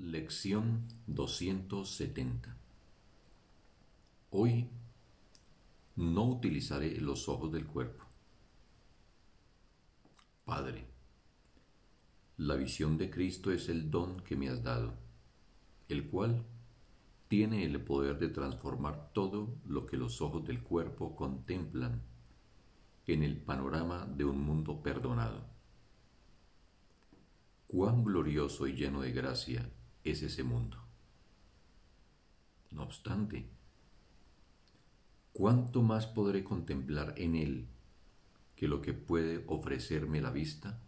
Lección 270 Hoy no utilizaré los ojos del cuerpo. Padre, la visión de Cristo es el don que me has dado, el cual tiene el poder de transformar todo lo que los ojos del cuerpo contemplan en el panorama de un mundo perdonado. Cuán glorioso y lleno de gracia es ese mundo. No obstante, ¿cuánto más podré contemplar en él que lo que puede ofrecerme la vista?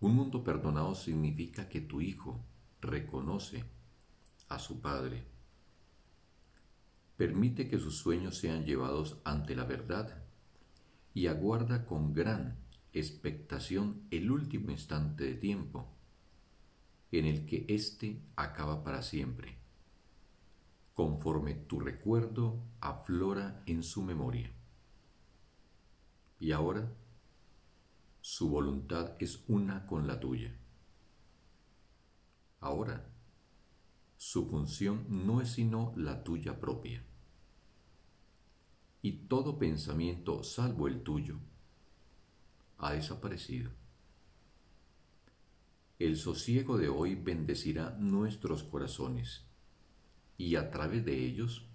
Un mundo perdonado significa que tu hijo reconoce a su padre, permite que sus sueños sean llevados ante la verdad y aguarda con gran expectación el último instante de tiempo en el que éste acaba para siempre, conforme tu recuerdo aflora en su memoria. Y ahora su voluntad es una con la tuya. Ahora su función no es sino la tuya propia. Y todo pensamiento salvo el tuyo ha desaparecido el sosiego de hoy bendecirá nuestros corazones y a través de ellos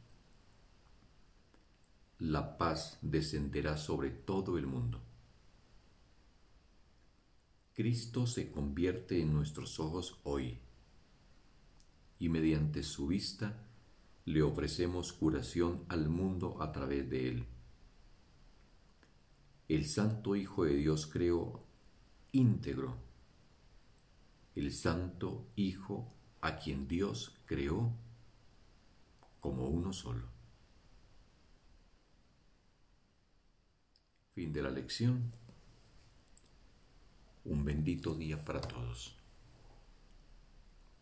la paz descenderá sobre todo el mundo. Cristo se convierte en nuestros ojos hoy y mediante su vista le ofrecemos curación al mundo a través de él. El Santo Hijo de Dios creó íntegro el Santo Hijo a quien Dios creó como uno solo. Fin de la lección. Un bendito día para todos.